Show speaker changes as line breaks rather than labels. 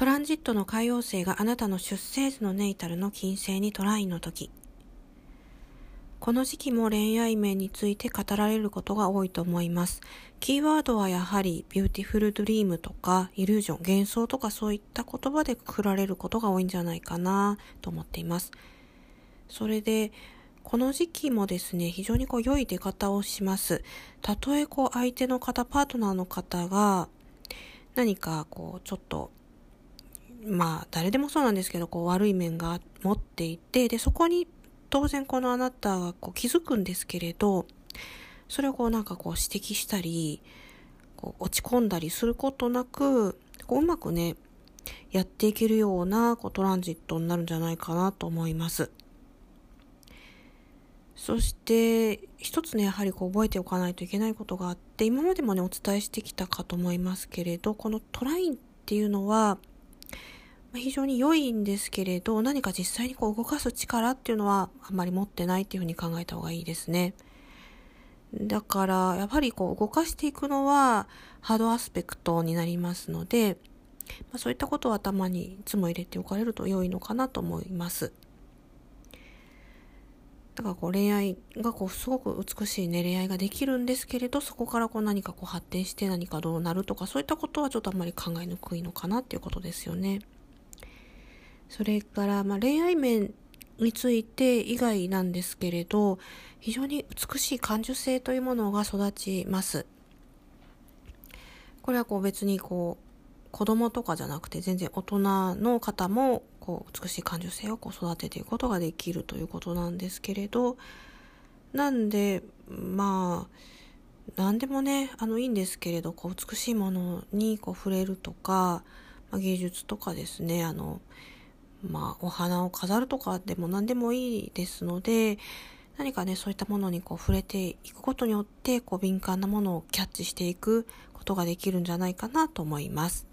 トランジットの海王星があなたの出生図のネイタルの金星にトラインの時。この時期も恋愛面について語られることが多いと思います。キーワードはやはりビューティフルドリームとかイリュージョン、幻想とかそういった言葉でくくられることが多いんじゃないかなと思っています。それで、この時期もですね、非常にこう良い出方をします。たとえこう相手の方、パートナーの方が何かこうちょっとまあ誰でもそうなんですけどこう悪い面が持っていてでそこに当然このあなたがこう気づくんですけれど、それをこうなんかこう指摘したり、こう落ち込んだりすることなく、こううまくね、やっていけるようなこうトランジットになるんじゃないかなと思います。そして、一つね、やはりこう覚えておかないといけないことがあって、今までもね、お伝えしてきたかと思いますけれど、このトラインっていうのは、非常に良いんですけれど、何か実際にこう動かす力っていうのはあんまり持ってないっていうふうに考えた方がいいですね。だから、やっぱりこう動かしていくのはハードアスペクトになりますので、まあ、そういったことを頭にいつも入れておかれると良いのかなと思います。だからこう恋愛がこうすごく美しいね恋愛ができるんですけれどそこからこう何かこう発展して何かどうなるとかそういったことはちょっとあんまり考えにくいのかなっていうことですよね。それから、まあ、恋愛面について以外なんですけれど、非常に美しい感受性というものが育ちます。これはこう別にこう、子供とかじゃなくて全然大人の方もこう美しい感受性をこう育てていくことができるということなんですけれど、なんで、まあ、何でもね、あのいいんですけれど、こう美しいものにこう触れるとか、まあ、芸術とかですね、あの、まあ、お花を飾るとかでも何でもいいですので、何かね、そういったものにこう触れていくことによって、こう敏感なものをキャッチしていくことができるんじゃないかなと思います。